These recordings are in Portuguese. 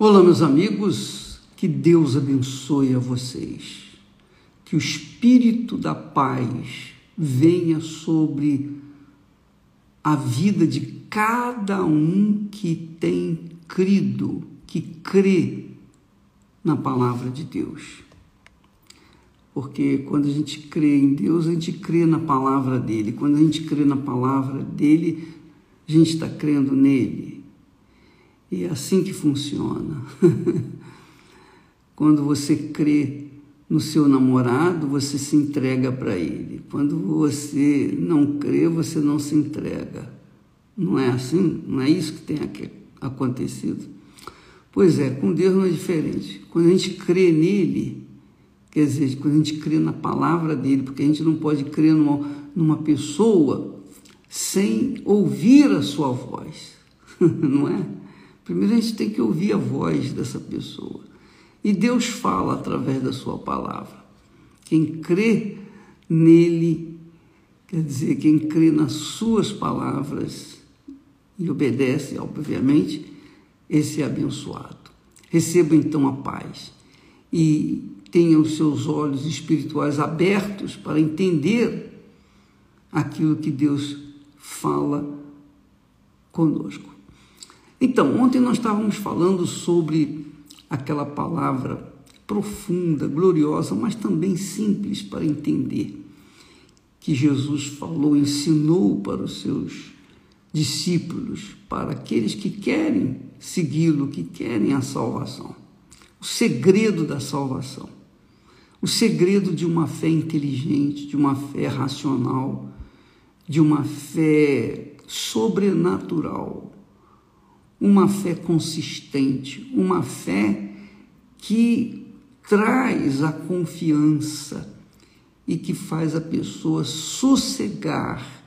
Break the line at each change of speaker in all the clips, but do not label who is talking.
Olá, meus amigos, que Deus abençoe a vocês, que o Espírito da paz venha sobre a vida de cada um que tem crido, que crê na palavra de Deus. Porque quando a gente crê em Deus, a gente crê na palavra dele. Quando a gente crê na palavra dele, a gente está crendo nele. E é assim que funciona. Quando você crê no seu namorado, você se entrega para ele. Quando você não crê, você não se entrega. Não é assim? Não é isso que tem acontecido? Pois é, com Deus não é diferente. Quando a gente crê nele, quer dizer, quando a gente crê na palavra dele, porque a gente não pode crer numa, numa pessoa sem ouvir a sua voz, não é? Primeiro a gente tem que ouvir a voz dessa pessoa. E Deus fala através da sua palavra. Quem crê nele, quer dizer, quem crê nas suas palavras e obedece, obviamente, esse é abençoado. Receba então a paz e tenha os seus olhos espirituais abertos para entender aquilo que Deus fala conosco. Então, ontem nós estávamos falando sobre aquela palavra profunda, gloriosa, mas também simples para entender, que Jesus falou, ensinou para os seus discípulos, para aqueles que querem segui-lo, que querem a salvação. O segredo da salvação. O segredo de uma fé inteligente, de uma fé racional, de uma fé sobrenatural uma fé consistente, uma fé que traz a confiança e que faz a pessoa sossegar,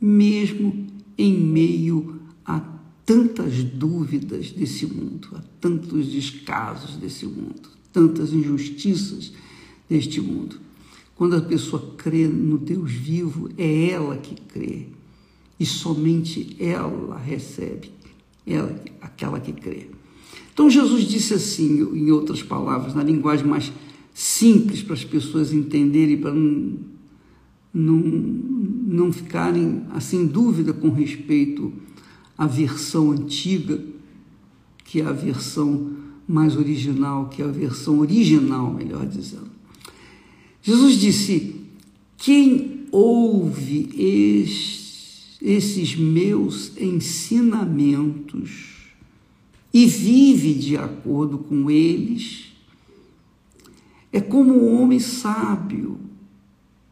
mesmo em meio a tantas dúvidas desse mundo, a tantos descasos desse mundo, tantas injustiças deste mundo. Quando a pessoa crê no Deus vivo, é ela que crê e somente ela recebe é aquela que crê. Então Jesus disse assim, em outras palavras, na linguagem mais simples para as pessoas entenderem, para não, não, não ficarem assim em dúvida com respeito à versão antiga, que é a versão mais original, que é a versão original, melhor dizendo. Jesus disse: quem ouve este esses meus ensinamentos e vive de acordo com eles, é como um homem sábio,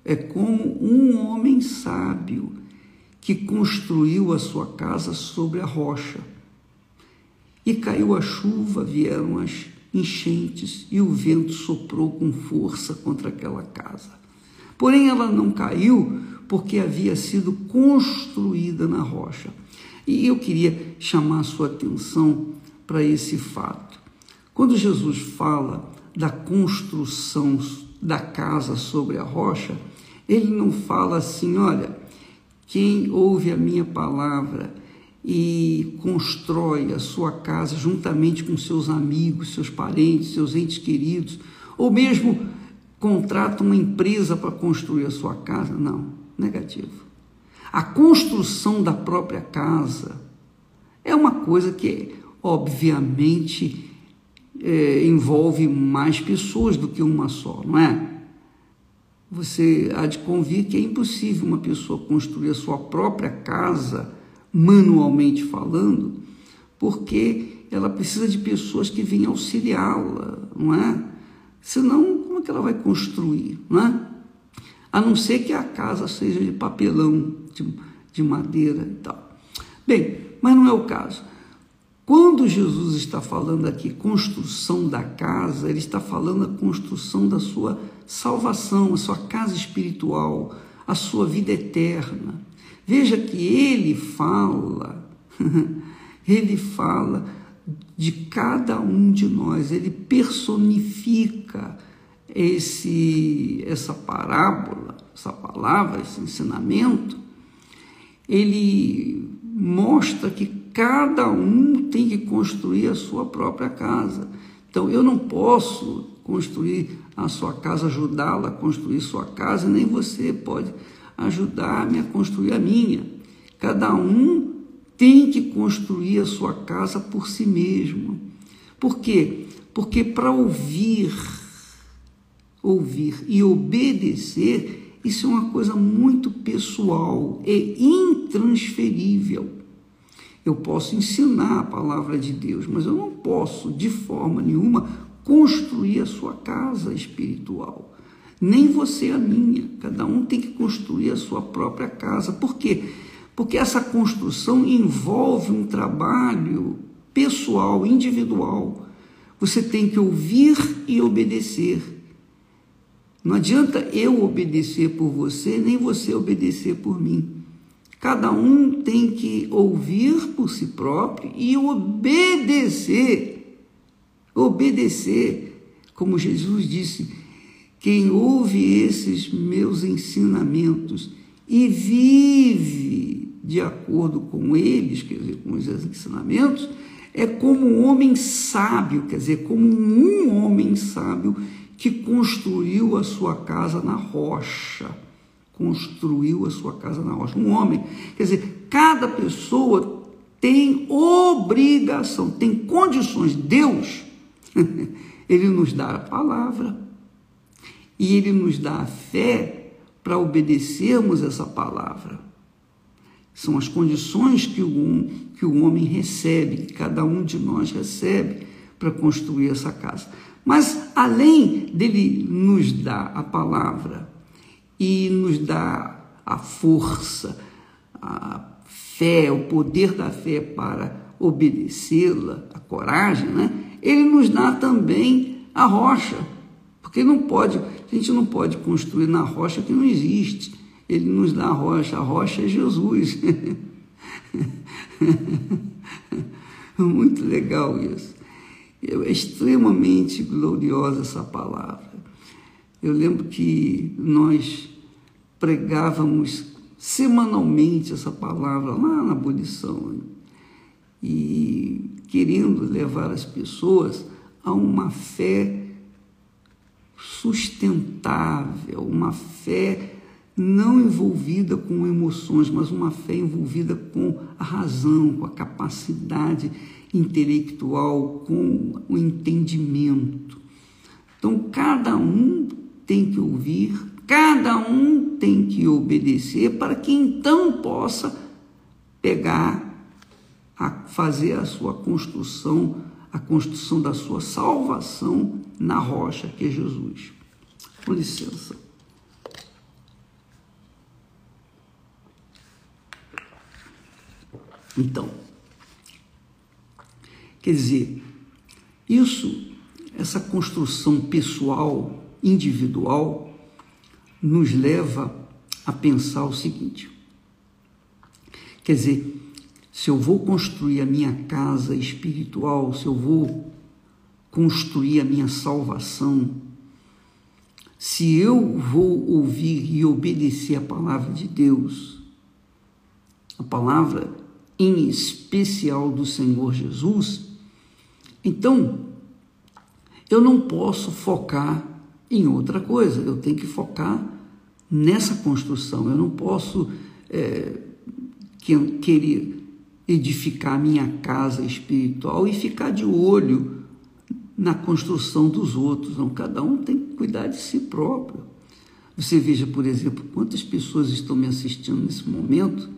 é como um homem sábio que construiu a sua casa sobre a rocha. E caiu a chuva, vieram as enchentes e o vento soprou com força contra aquela casa. Porém, ela não caiu porque havia sido construída na rocha. E eu queria chamar a sua atenção para esse fato. Quando Jesus fala da construção da casa sobre a rocha, ele não fala assim, olha, quem ouve a minha palavra e constrói a sua casa juntamente com seus amigos, seus parentes, seus entes queridos, ou mesmo contrata uma empresa para construir a sua casa, não negativo. A construção da própria casa é uma coisa que, obviamente, é, envolve mais pessoas do que uma só, não é? Você há de convir que é impossível uma pessoa construir a sua própria casa, manualmente falando, porque ela precisa de pessoas que venham auxiliá-la, não é? Senão, como é que ela vai construir, não é? A não ser que a casa seja de papelão, de, de madeira e tal. Bem, mas não é o caso. Quando Jesus está falando aqui construção da casa, ele está falando a construção da sua salvação, a sua casa espiritual, a sua vida eterna. Veja que ele fala, ele fala de cada um de nós, ele personifica esse, essa parábola, essa palavra, esse ensinamento, ele mostra que cada um tem que construir a sua própria casa. Então eu não posso construir a sua casa, ajudá-la a construir sua casa, nem você pode ajudar-me a construir a minha. Cada um tem que construir a sua casa por si mesmo. Por quê? Porque para ouvir, ouvir e obedecer, isso é uma coisa muito pessoal, é intransferível. Eu posso ensinar a palavra de Deus, mas eu não posso, de forma nenhuma, construir a sua casa espiritual. Nem você a minha. Cada um tem que construir a sua própria casa. Por quê? Porque essa construção envolve um trabalho pessoal, individual. Você tem que ouvir e obedecer. Não adianta eu obedecer por você, nem você obedecer por mim. Cada um tem que ouvir por si próprio e obedecer. Obedecer. Como Jesus disse: quem ouve esses meus ensinamentos e vive de acordo com eles, quer dizer, com os ensinamentos, é como um homem sábio, quer dizer, como um homem sábio que construiu a sua casa na rocha construiu a sua casa na rocha. Um homem, quer dizer, cada pessoa tem obrigação, tem condições. Deus, ele nos dá a palavra e ele nos dá a fé para obedecermos essa palavra. São as condições que o, que o homem recebe, que cada um de nós recebe para construir essa casa. Mas além dele nos dar a palavra e nos dá a força, a fé, o poder da fé para obedecê-la, a coragem, né? Ele nos dá também a rocha, porque não pode, a gente não pode construir na rocha que não existe. Ele nos dá a rocha, a rocha é Jesus. Muito legal isso. É extremamente gloriosa essa palavra. Eu lembro que nós pregávamos semanalmente essa palavra lá na abolição e querendo levar as pessoas a uma fé sustentável, uma fé não envolvida com emoções, mas uma fé envolvida com a razão, com a capacidade intelectual, com o entendimento. Então, cada um tem que ouvir, cada um tem que obedecer para que então possa pegar a fazer a sua construção, a construção da sua salvação na rocha que é Jesus. Com licença. Então, quer dizer, isso, essa construção pessoal individual nos leva a pensar o seguinte: quer dizer, se eu vou construir a minha casa espiritual, se eu vou construir a minha salvação, se eu vou ouvir e obedecer a palavra de Deus, a palavra em especial do Senhor Jesus, então eu não posso focar em outra coisa. Eu tenho que focar nessa construção. Eu não posso é, querer edificar minha casa espiritual e ficar de olho na construção dos outros. Não, cada um tem que cuidar de si próprio. Você veja, por exemplo, quantas pessoas estão me assistindo nesse momento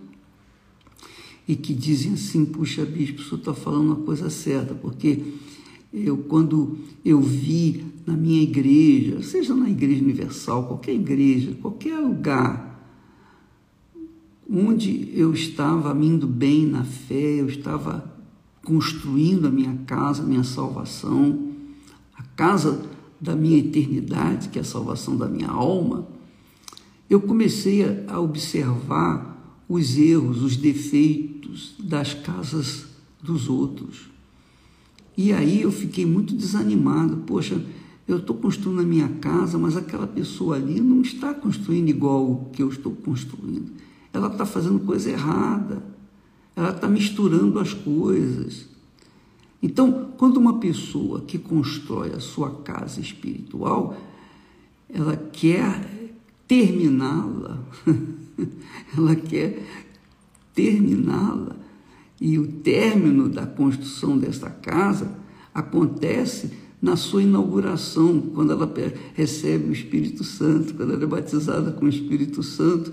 e que dizem assim: puxa, bispo, o senhor está falando uma coisa certa, porque eu, quando eu vi na minha igreja, seja na Igreja Universal, qualquer igreja, qualquer lugar, onde eu estava me indo bem na fé, eu estava construindo a minha casa, a minha salvação, a casa da minha eternidade, que é a salvação da minha alma, eu comecei a observar os erros, os defeitos das casas dos outros. E aí eu fiquei muito desanimado. Poxa, eu estou construindo a minha casa, mas aquela pessoa ali não está construindo igual o que eu estou construindo. Ela está fazendo coisa errada. ela está misturando as coisas. Então, quando uma pessoa que constrói a sua casa espiritual, ela quer terminá-la, ela quer terminá-la, e o término da construção desta casa acontece na sua inauguração, quando ela recebe o Espírito Santo, quando ela é batizada com o Espírito Santo,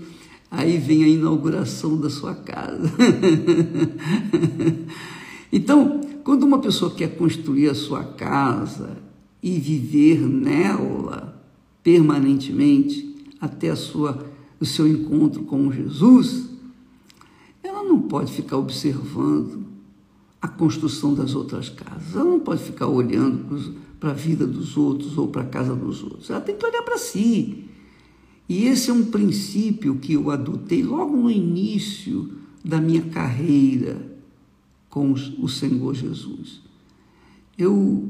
aí vem a inauguração da sua casa. então, quando uma pessoa quer construir a sua casa e viver nela permanentemente até a sua, o seu encontro com Jesus, ela não pode ficar observando a construção das outras casas. Ela não pode ficar olhando para a vida dos outros ou para a casa dos outros. Ela tem que olhar para si. E esse é um princípio que eu adotei logo no início da minha carreira com o Senhor Jesus. Eu,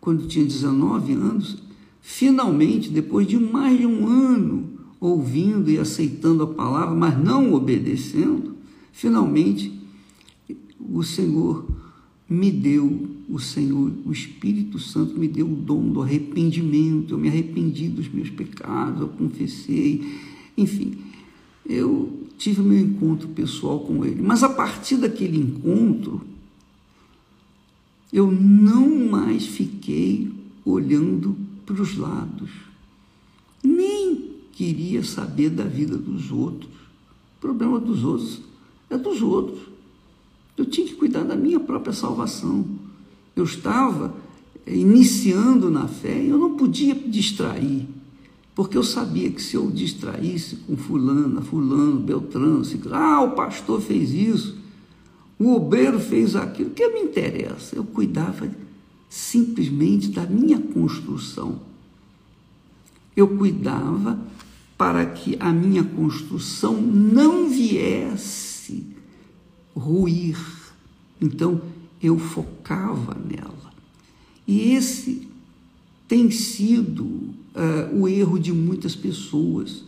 quando tinha 19 anos, finalmente, depois de mais de um ano ouvindo e aceitando a palavra, mas não obedecendo, finalmente o Senhor me deu, o Senhor, o Espírito Santo me deu o dom do arrependimento. Eu me arrependi dos meus pecados, eu confessei, enfim, eu tive meu encontro pessoal com ele. Mas a partir daquele encontro, eu não mais fiquei olhando para os lados, queria saber da vida dos outros. O problema dos outros é dos outros. Eu tinha que cuidar da minha própria salvação. Eu estava iniciando na fé e eu não podia distrair. Porque eu sabia que se eu distraísse com fulano, fulano, beltrano, ciclano, ah, o pastor fez isso, o obreiro fez aquilo, o que me interessa? Eu cuidava simplesmente da minha construção. Eu cuidava para que a minha construção não viesse ruir. Então, eu focava nela. E esse tem sido uh, o erro de muitas pessoas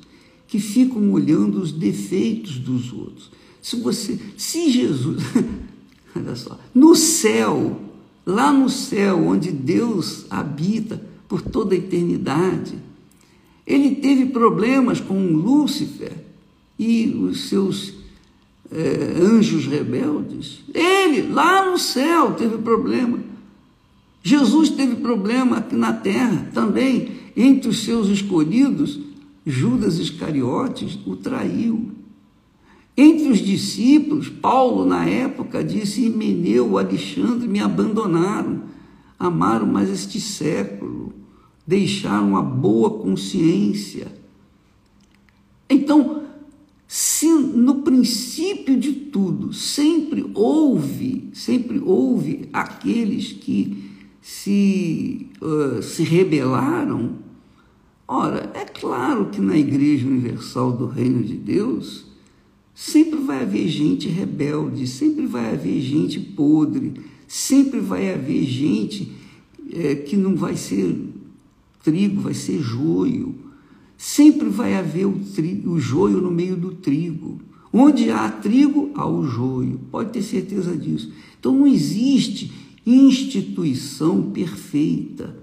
que ficam olhando os defeitos dos outros. Se você, se Jesus, olha só, no céu, lá no céu, onde Deus habita por toda a eternidade, ele teve problemas com Lúcifer e os seus eh, anjos rebeldes. Ele, lá no céu, teve problema. Jesus teve problema aqui na terra também. Entre os seus escolhidos, Judas Iscariotes o traiu. Entre os discípulos, Paulo, na época, disse: Himeneu, Alexandre me abandonaram, amaram mais este século, deixaram a boa consciência. Então, se no princípio de tudo sempre houve, sempre houve aqueles que se, uh, se rebelaram, ora, é claro que na Igreja Universal do Reino de Deus sempre vai haver gente rebelde, sempre vai haver gente podre, sempre vai haver gente é, que não vai ser trigo, vai ser joio. Sempre vai haver o, trigo, o joio no meio do trigo. Onde há trigo, há o joio. Pode ter certeza disso. Então não existe instituição perfeita,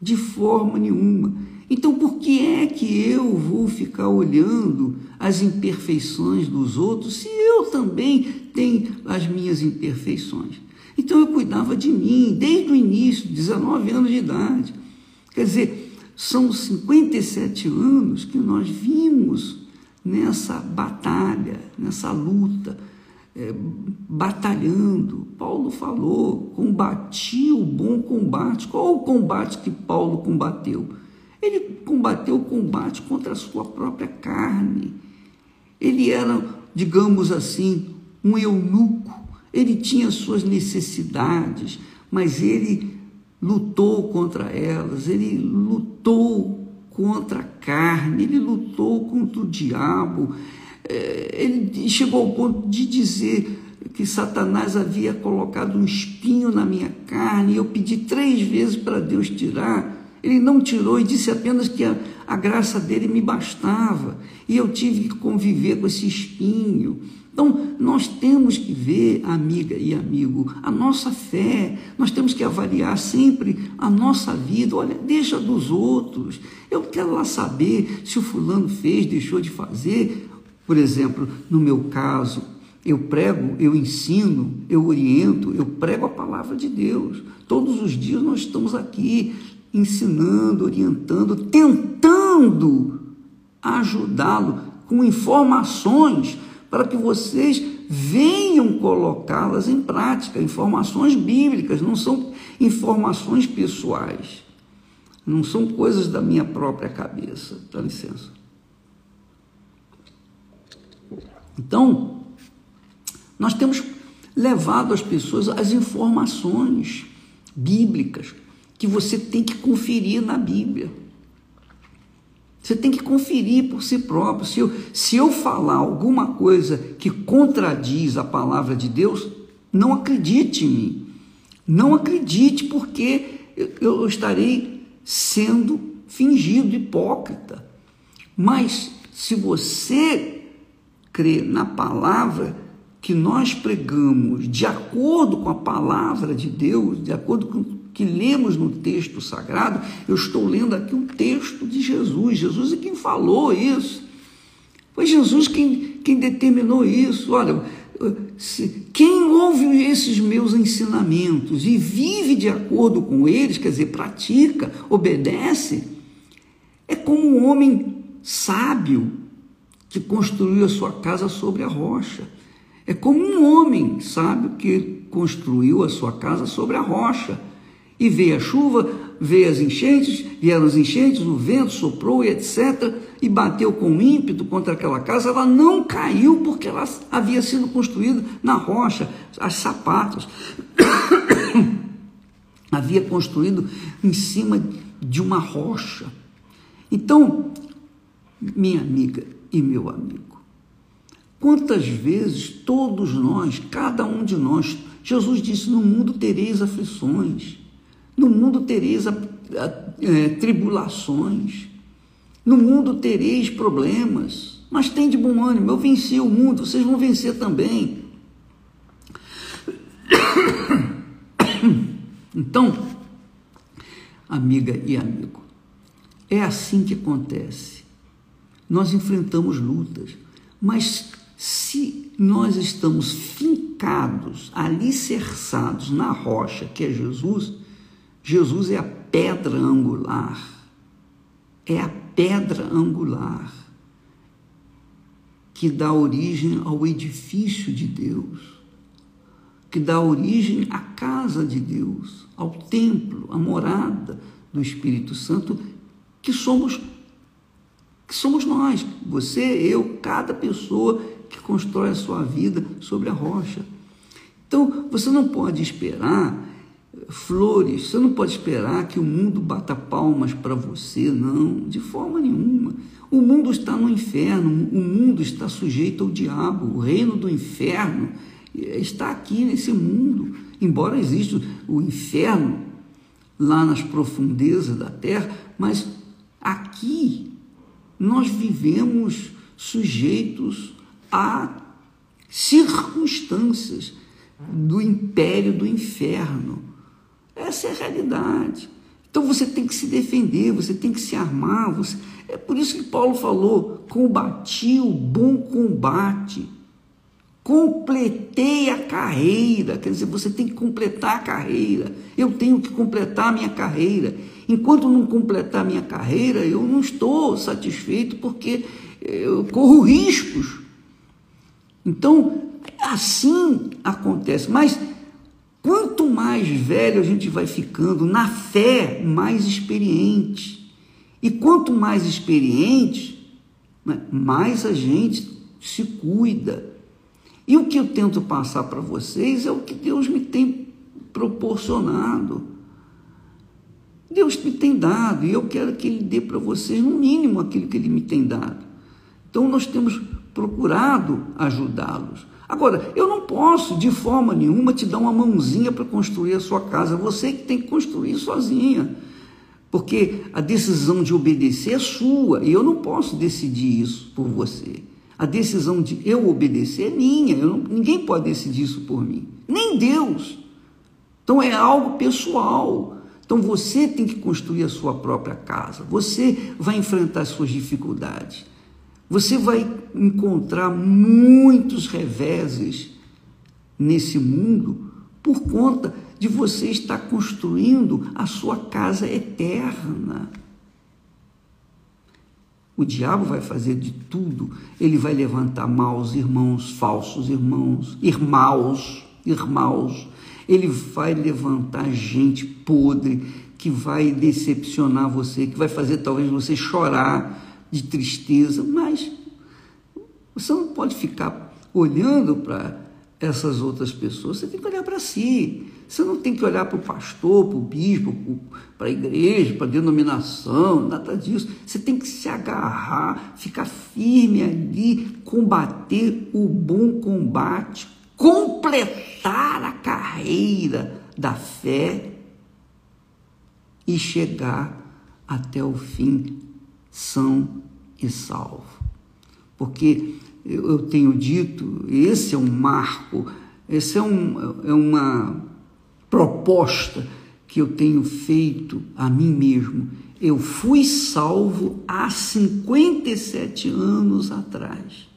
de forma nenhuma. Então, por que é que eu vou ficar olhando as imperfeições dos outros se eu também tenho as minhas imperfeições? Então, eu cuidava de mim desde o início, 19 anos de idade. Quer dizer, são 57 anos que nós vimos nessa batalha, nessa luta é, batalhando. Paulo falou: combati o bom combate. Qual o combate que Paulo combateu? Ele combateu o combate contra a sua própria carne. Ele era, digamos assim, um eunuco. Ele tinha suas necessidades, mas ele lutou contra elas, ele lutou contra a carne, ele lutou contra o diabo, é, ele chegou ao ponto de dizer que Satanás havia colocado um espinho na minha carne, e eu pedi três vezes para Deus tirar. Ele não tirou e disse apenas que a, a graça dele me bastava. E eu tive que conviver com esse espinho, Então, nós temos que ver, amiga e amigo, a nossa fé, nós temos que avaliar sempre a nossa vida. Olha, deixa dos outros. Eu quero lá saber se o fulano fez, deixou de fazer. Por exemplo, no meu caso, eu prego, eu ensino, eu oriento, eu prego a palavra de Deus. Todos os dias nós estamos aqui ensinando, orientando, tentando ajudá-lo com informações para que vocês venham colocá-las em prática, informações bíblicas, não são informações pessoais, não são coisas da minha própria cabeça. Dá licença. Então, nós temos levado as pessoas as informações bíblicas que você tem que conferir na Bíblia. Você tem que conferir por si próprio. Se eu, se eu falar alguma coisa que contradiz a palavra de Deus, não acredite em mim. Não acredite, porque eu estarei sendo fingido hipócrita. Mas se você crê na palavra que nós pregamos de acordo com a palavra de Deus, de acordo com que lemos no texto sagrado, eu estou lendo aqui um texto de Jesus. Jesus é quem falou isso. Foi Jesus quem, quem determinou isso. Olha, quem ouve esses meus ensinamentos e vive de acordo com eles, quer dizer, pratica, obedece, é como um homem sábio que construiu a sua casa sobre a rocha. É como um homem sábio que construiu a sua casa sobre a rocha. E veio a chuva, veio as enchentes, vieram as enchentes, o vento soprou e etc. E bateu com ímpeto contra aquela casa. Ela não caiu porque ela havia sido construída na rocha, as sapatas. havia construído em cima de uma rocha. Então, minha amiga e meu amigo, quantas vezes todos nós, cada um de nós, Jesus disse: No mundo tereis aflições. No mundo tereis é, tribulações, no mundo tereis problemas, mas tem de bom ânimo, eu venci o mundo, vocês vão vencer também. Então, amiga e amigo, é assim que acontece. Nós enfrentamos lutas, mas se nós estamos fincados, alicerçados na rocha que é Jesus, Jesus é a pedra angular. É a pedra angular que dá origem ao edifício de Deus, que dá origem à casa de Deus, ao templo, à morada do Espírito Santo, que somos que somos nós, você, eu, cada pessoa que constrói a sua vida sobre a rocha. Então, você não pode esperar flores. Você não pode esperar que o mundo bata palmas para você, não, de forma nenhuma. O mundo está no inferno, o mundo está sujeito ao diabo, o reino do inferno está aqui nesse mundo. Embora exista o inferno lá nas profundezas da terra, mas aqui nós vivemos sujeitos a circunstâncias do império do inferno. Essa é a realidade. Então você tem que se defender, você tem que se armar. Você... É por isso que Paulo falou: combati o bom combate, completei a carreira. Quer dizer, você tem que completar a carreira. Eu tenho que completar a minha carreira. Enquanto não completar a minha carreira, eu não estou satisfeito porque eu corro riscos. Então, assim acontece. Mas Quanto mais velho a gente vai ficando na fé, mais experiente. E quanto mais experiente, né, mais a gente se cuida. E o que eu tento passar para vocês é o que Deus me tem proporcionado. Deus me tem dado e eu quero que Ele dê para vocês, no mínimo, aquilo que Ele me tem dado. Então, nós temos procurado ajudá-los. Agora, eu não posso de forma nenhuma te dar uma mãozinha para construir a sua casa, você que tem que construir sozinha. Porque a decisão de obedecer é sua e eu não posso decidir isso por você. A decisão de eu obedecer é minha, não, ninguém pode decidir isso por mim, nem Deus. Então é algo pessoal. Então você tem que construir a sua própria casa, você vai enfrentar as suas dificuldades, você vai encontrar muitos reveses nesse mundo por conta de você estar construindo a sua casa eterna. O diabo vai fazer de tudo, ele vai levantar maus irmãos, falsos irmãos, irmãos, irmãos. Ele vai levantar gente podre que vai decepcionar você, que vai fazer talvez você chorar de tristeza, mas você não pode ficar olhando para essas outras pessoas, você tem que olhar para si. Você não tem que olhar para o pastor, para o bispo, para a igreja, para a denominação, nada disso. Você tem que se agarrar, ficar firme ali, combater o bom combate, completar a carreira da fé e chegar até o fim são e salvo. Porque eu tenho dito, esse é um marco, esse é, um, é uma proposta que eu tenho feito a mim mesmo. Eu fui salvo há 57 anos atrás.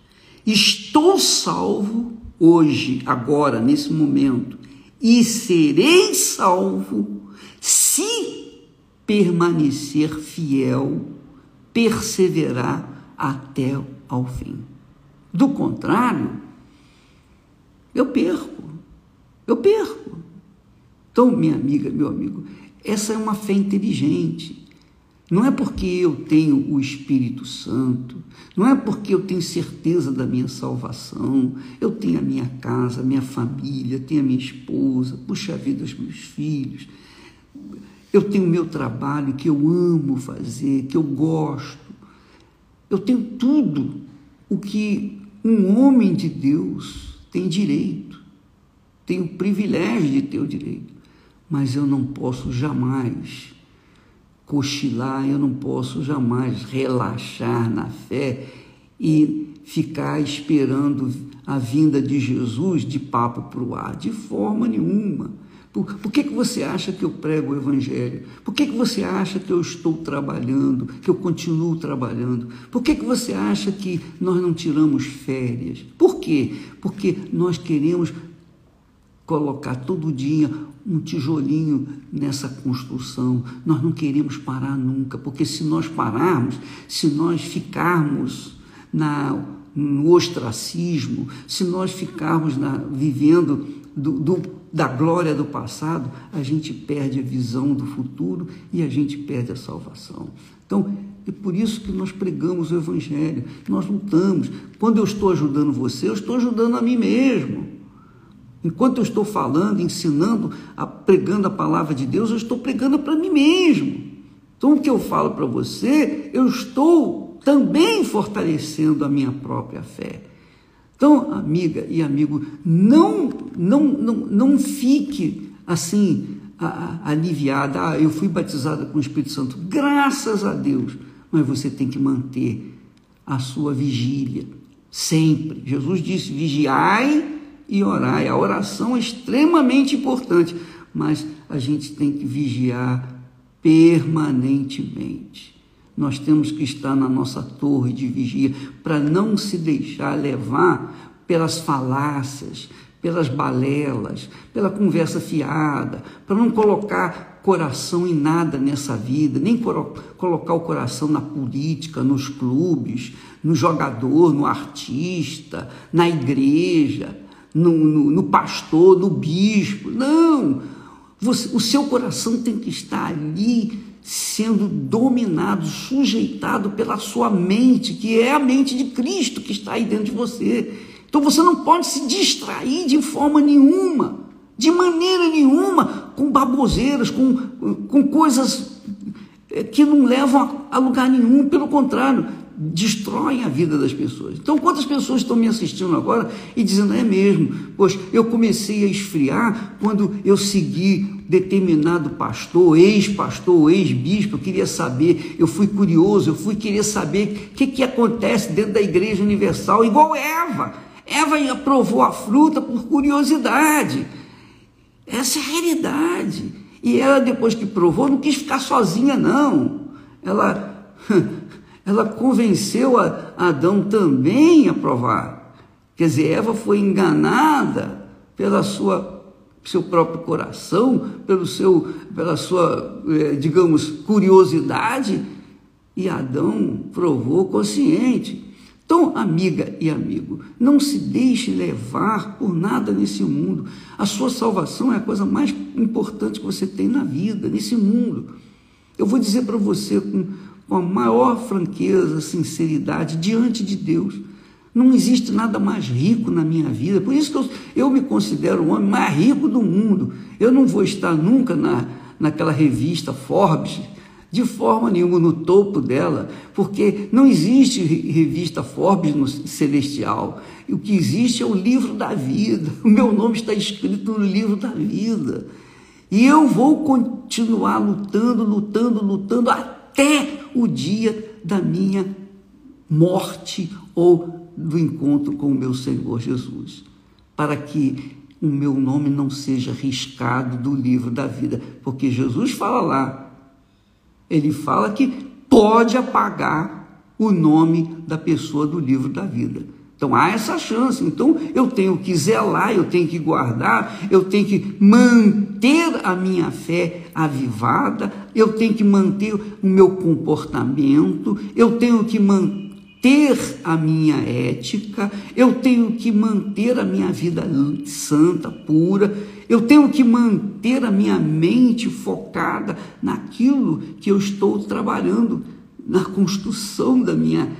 Estou salvo hoje, agora, nesse momento, e serei salvo se permanecer fiel, perseverar até ao fim. Do contrário, eu perco. Eu perco. Então, minha amiga, meu amigo, essa é uma fé inteligente. Não é porque eu tenho o Espírito Santo, não é porque eu tenho certeza da minha salvação, eu tenho a minha casa, a minha família, tenho a minha esposa, puxa vida dos meus filhos, eu tenho meu trabalho que eu amo fazer, que eu gosto, eu tenho tudo o que um homem de Deus tem direito, tem o privilégio de ter o direito mas eu não posso jamais cochilar, eu não posso jamais relaxar na fé e ficar esperando a vinda de Jesus de papo para o ar, de forma nenhuma. Por, por, que, que você acha que eu prego o Evangelho? Por que, que você acha que eu estou trabalhando, que eu continuo trabalhando? Por que, que você acha que nós não tiramos férias? Por quê? Porque nós queremos colocar todo dia um tijolinho nessa construção. Nós não queremos parar nunca, porque se nós pararmos, se nós ficarmos na, no ostracismo, se nós ficarmos na, vivendo do, do, da glória do passado, a gente perde a visão do futuro e a gente perde a salvação. Então, é por isso que nós pregamos o Evangelho, nós lutamos. Quando eu estou ajudando você, eu estou ajudando a mim mesmo. Enquanto eu estou falando, ensinando, pregando a palavra de Deus, eu estou pregando para mim mesmo. Então, o que eu falo para você, eu estou também fortalecendo a minha própria fé. Então, amiga e amigo, não, não, não, não fique assim aliviada. Ah, eu fui batizada com o Espírito Santo, graças a Deus. Mas você tem que manter a sua vigília sempre. Jesus disse: vigiai e orar. A oração é extremamente importante, mas a gente tem que vigiar permanentemente. Nós temos que estar na nossa torre de vigia para não se deixar levar pelas falácias, pelas balelas, pela conversa fiada, para não colocar coração em nada nessa vida, nem colocar o coração na política, nos clubes, no jogador, no artista, na igreja no, no, no pastor, no bispo. Não! Você, o seu coração tem que estar ali sendo dominado, sujeitado pela sua mente, que é a mente de Cristo que está aí dentro de você. Então você não pode se distrair de forma nenhuma, de maneira nenhuma, com baboseiras, com, com coisas eh, que não levam a, a lugar nenhum. Pelo contrário, destroem a vida das pessoas. Então, quantas pessoas estão me assistindo agora e dizendo, é mesmo, pois eu comecei a esfriar quando eu segui determinado pastor, ex-pastor, ex-bispo, eu queria saber, eu fui curioso, eu fui querer saber o que, que acontece dentro da Igreja Universal, igual Eva. Eva aprovou a fruta por curiosidade. Essa é a realidade. E ela, depois que provou, não quis ficar sozinha, não. Ela, ela convenceu a Adão também a provar. Quer dizer, Eva foi enganada pela sua seu próprio coração, pelo seu, pela sua, eh, digamos, curiosidade, e Adão provou consciente. Então, amiga e amigo, não se deixe levar por nada nesse mundo. A sua salvação é a coisa mais importante que você tem na vida, nesse mundo. Eu vou dizer para você com, com a maior franqueza, sinceridade, diante de Deus. Não existe nada mais rico na minha vida. Por isso que eu, eu me considero o homem mais rico do mundo. Eu não vou estar nunca na, naquela revista Forbes de forma nenhuma no topo dela, porque não existe revista Forbes no celestial. O que existe é o livro da vida. O meu nome está escrito no livro da vida. E eu vou continuar lutando, lutando, lutando até o dia da minha morte ou do encontro com o meu Senhor Jesus, para que o meu nome não seja riscado do livro da vida, porque Jesus fala lá ele fala que pode apagar o nome da pessoa do livro da vida. Então há essa chance. Então eu tenho que zelar, eu tenho que guardar, eu tenho que manter a minha fé avivada, eu tenho que manter o meu comportamento, eu tenho que manter a minha ética, eu tenho que manter a minha vida santa, pura, eu tenho que manter a minha mente focada naquilo que eu estou trabalhando, na construção da minha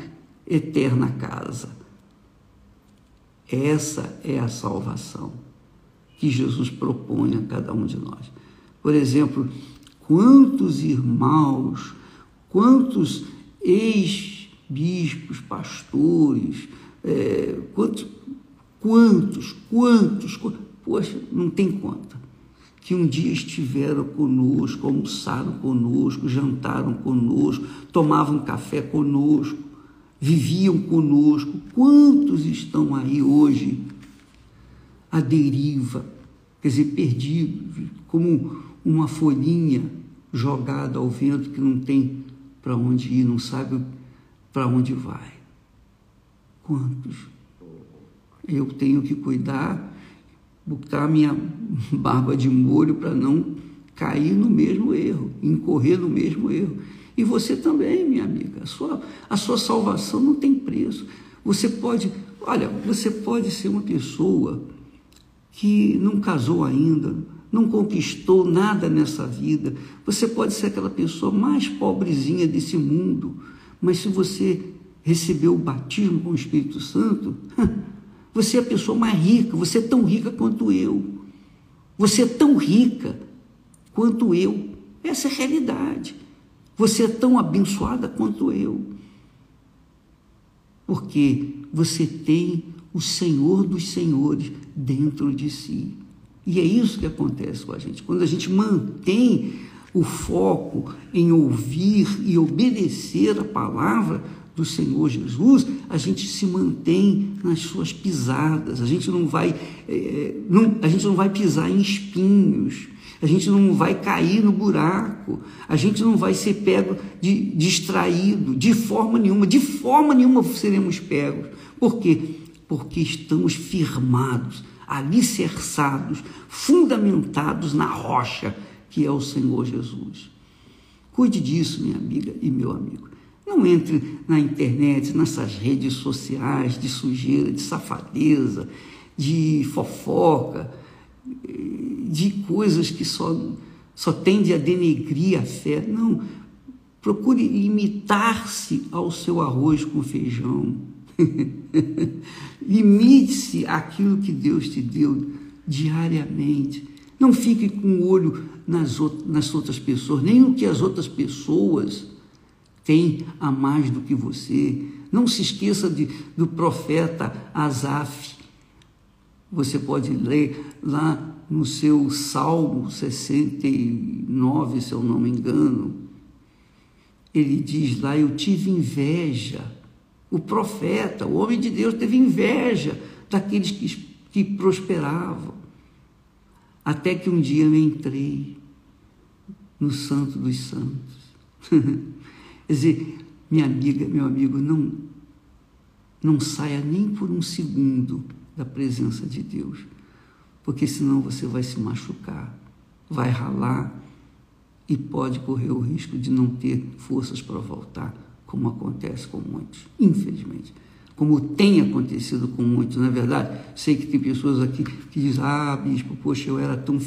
eterna casa. Essa é a salvação que Jesus propõe a cada um de nós. Por exemplo, quantos irmãos, quantos ex-bispos, pastores, é, quantos, quantos, quantos, Poxa, não tem conta. Que um dia estiveram conosco, almoçaram conosco, jantaram conosco, tomavam café conosco, viviam conosco. Quantos estão aí hoje à deriva, quer dizer, perdidos, como uma folhinha jogada ao vento que não tem para onde ir, não sabe para onde vai? Quantos? Eu tenho que cuidar botar minha barba de molho para não cair no mesmo erro, incorrer no mesmo erro. E você também, minha amiga, a sua, a sua salvação não tem preço. Você pode, olha, você pode ser uma pessoa que não casou ainda, não conquistou nada nessa vida. Você pode ser aquela pessoa mais pobrezinha desse mundo, mas se você recebeu o batismo com o Espírito Santo, Você é a pessoa mais rica, você é tão rica quanto eu. Você é tão rica quanto eu. Essa é a realidade. Você é tão abençoada quanto eu. Porque você tem o Senhor dos Senhores dentro de si. E é isso que acontece com a gente. Quando a gente mantém o foco em ouvir e obedecer a palavra, do Senhor Jesus, a gente se mantém nas suas pisadas, a gente não vai, é, não, a gente não vai pisar em espinhos, a gente não vai cair no buraco, a gente não vai ser pego de distraído, de forma nenhuma, de forma nenhuma seremos pegos. Por quê? Porque estamos firmados, alicerçados, fundamentados na rocha que é o Senhor Jesus. Cuide disso, minha amiga e meu amigo. Não entre na internet, nessas redes sociais de sujeira, de safadeza, de fofoca, de coisas que só, só tendem a denegrir a fé. Não. Procure limitar-se ao seu arroz com feijão. Limite-se àquilo que Deus te deu diariamente. Não fique com o olho nas, nas outras pessoas, nem no que as outras pessoas tem a mais do que você. Não se esqueça de, do profeta Asaf. Você pode ler lá no seu Salmo 69, se eu não me engano. Ele diz lá: Eu tive inveja. O profeta, o homem de Deus, teve inveja daqueles que, que prosperavam. Até que um dia eu entrei no Santo dos Santos. Quer dizer, minha amiga, meu amigo, não, não saia nem por um segundo da presença de Deus, porque senão você vai se machucar, vai ralar e pode correr o risco de não ter forças para voltar, como acontece com muitos, infelizmente. Como tem acontecido com muitos, não é verdade? Sei que tem pessoas aqui que dizem: Ah, bispo, poxa, eu era tão,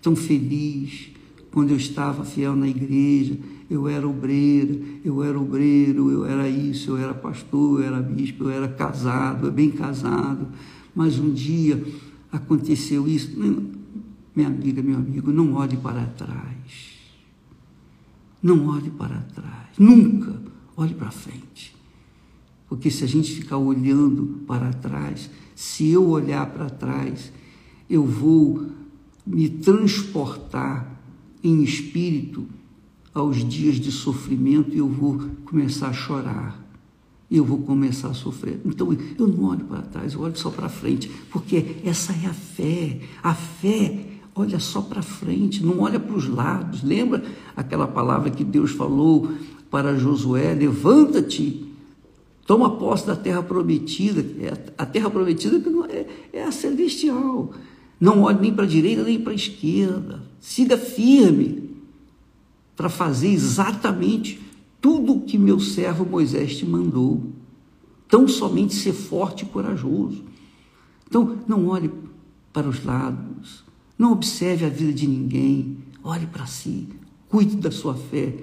tão feliz quando eu estava fiel na igreja, eu era obreira, eu era obreiro, eu era isso, eu era pastor, eu era bispo, eu era casado, bem casado, mas um dia aconteceu isso. Minha amiga, meu amigo, não olhe para trás. Não olhe para trás. Nunca olhe para frente. Porque se a gente ficar olhando para trás, se eu olhar para trás, eu vou me transportar em espírito aos dias de sofrimento e eu vou começar a chorar. Eu vou começar a sofrer. Então eu não olho para trás, eu olho só para frente, porque essa é a fé. A fé olha só para frente, não olha para os lados. Lembra aquela palavra que Deus falou para Josué: levanta-te, toma posse da terra prometida. É a terra prometida é, é a celestial. Não olhe nem para a direita nem para a esquerda. Siga firme para fazer exatamente tudo o que meu servo Moisés te mandou. Tão somente ser forte e corajoso. Então, não olhe para os lados, não observe a vida de ninguém, olhe para si, cuide da sua fé,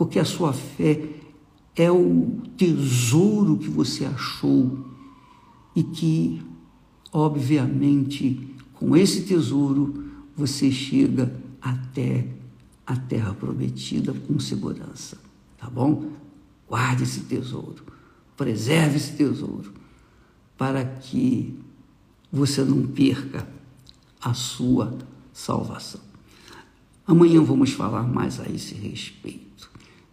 porque a sua fé é o tesouro que você achou e que, obviamente, com esse tesouro você chega até a terra prometida com segurança, tá bom? Guarde esse tesouro, preserve esse tesouro, para que você não perca a sua salvação. Amanhã vamos falar mais a esse respeito.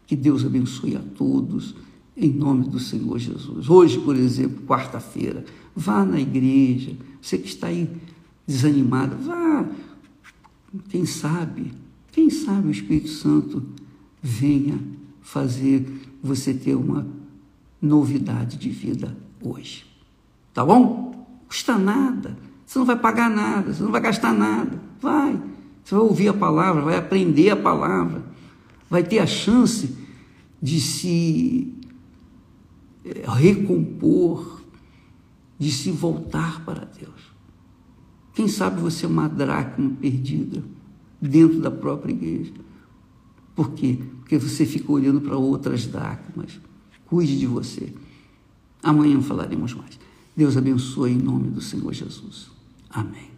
Que Deus abençoe a todos, em nome do Senhor Jesus. Hoje, por exemplo, quarta-feira, vá na igreja. Você que está aí desanimado, vá. Quem sabe quem sabe o Espírito Santo venha fazer você ter uma novidade de vida hoje. Tá bom? Custa nada. Você não vai pagar nada, você não vai gastar nada. Vai. Você vai ouvir a palavra, vai aprender a palavra, vai ter a chance de se eh, recompor, de se voltar para Deus. Quem sabe você é uma dracma perdida dentro da própria igreja. Por quê? Porque você fica olhando para outras dracmas. Cuide de você. Amanhã falaremos mais. Deus abençoe em nome do Senhor Jesus. Amém.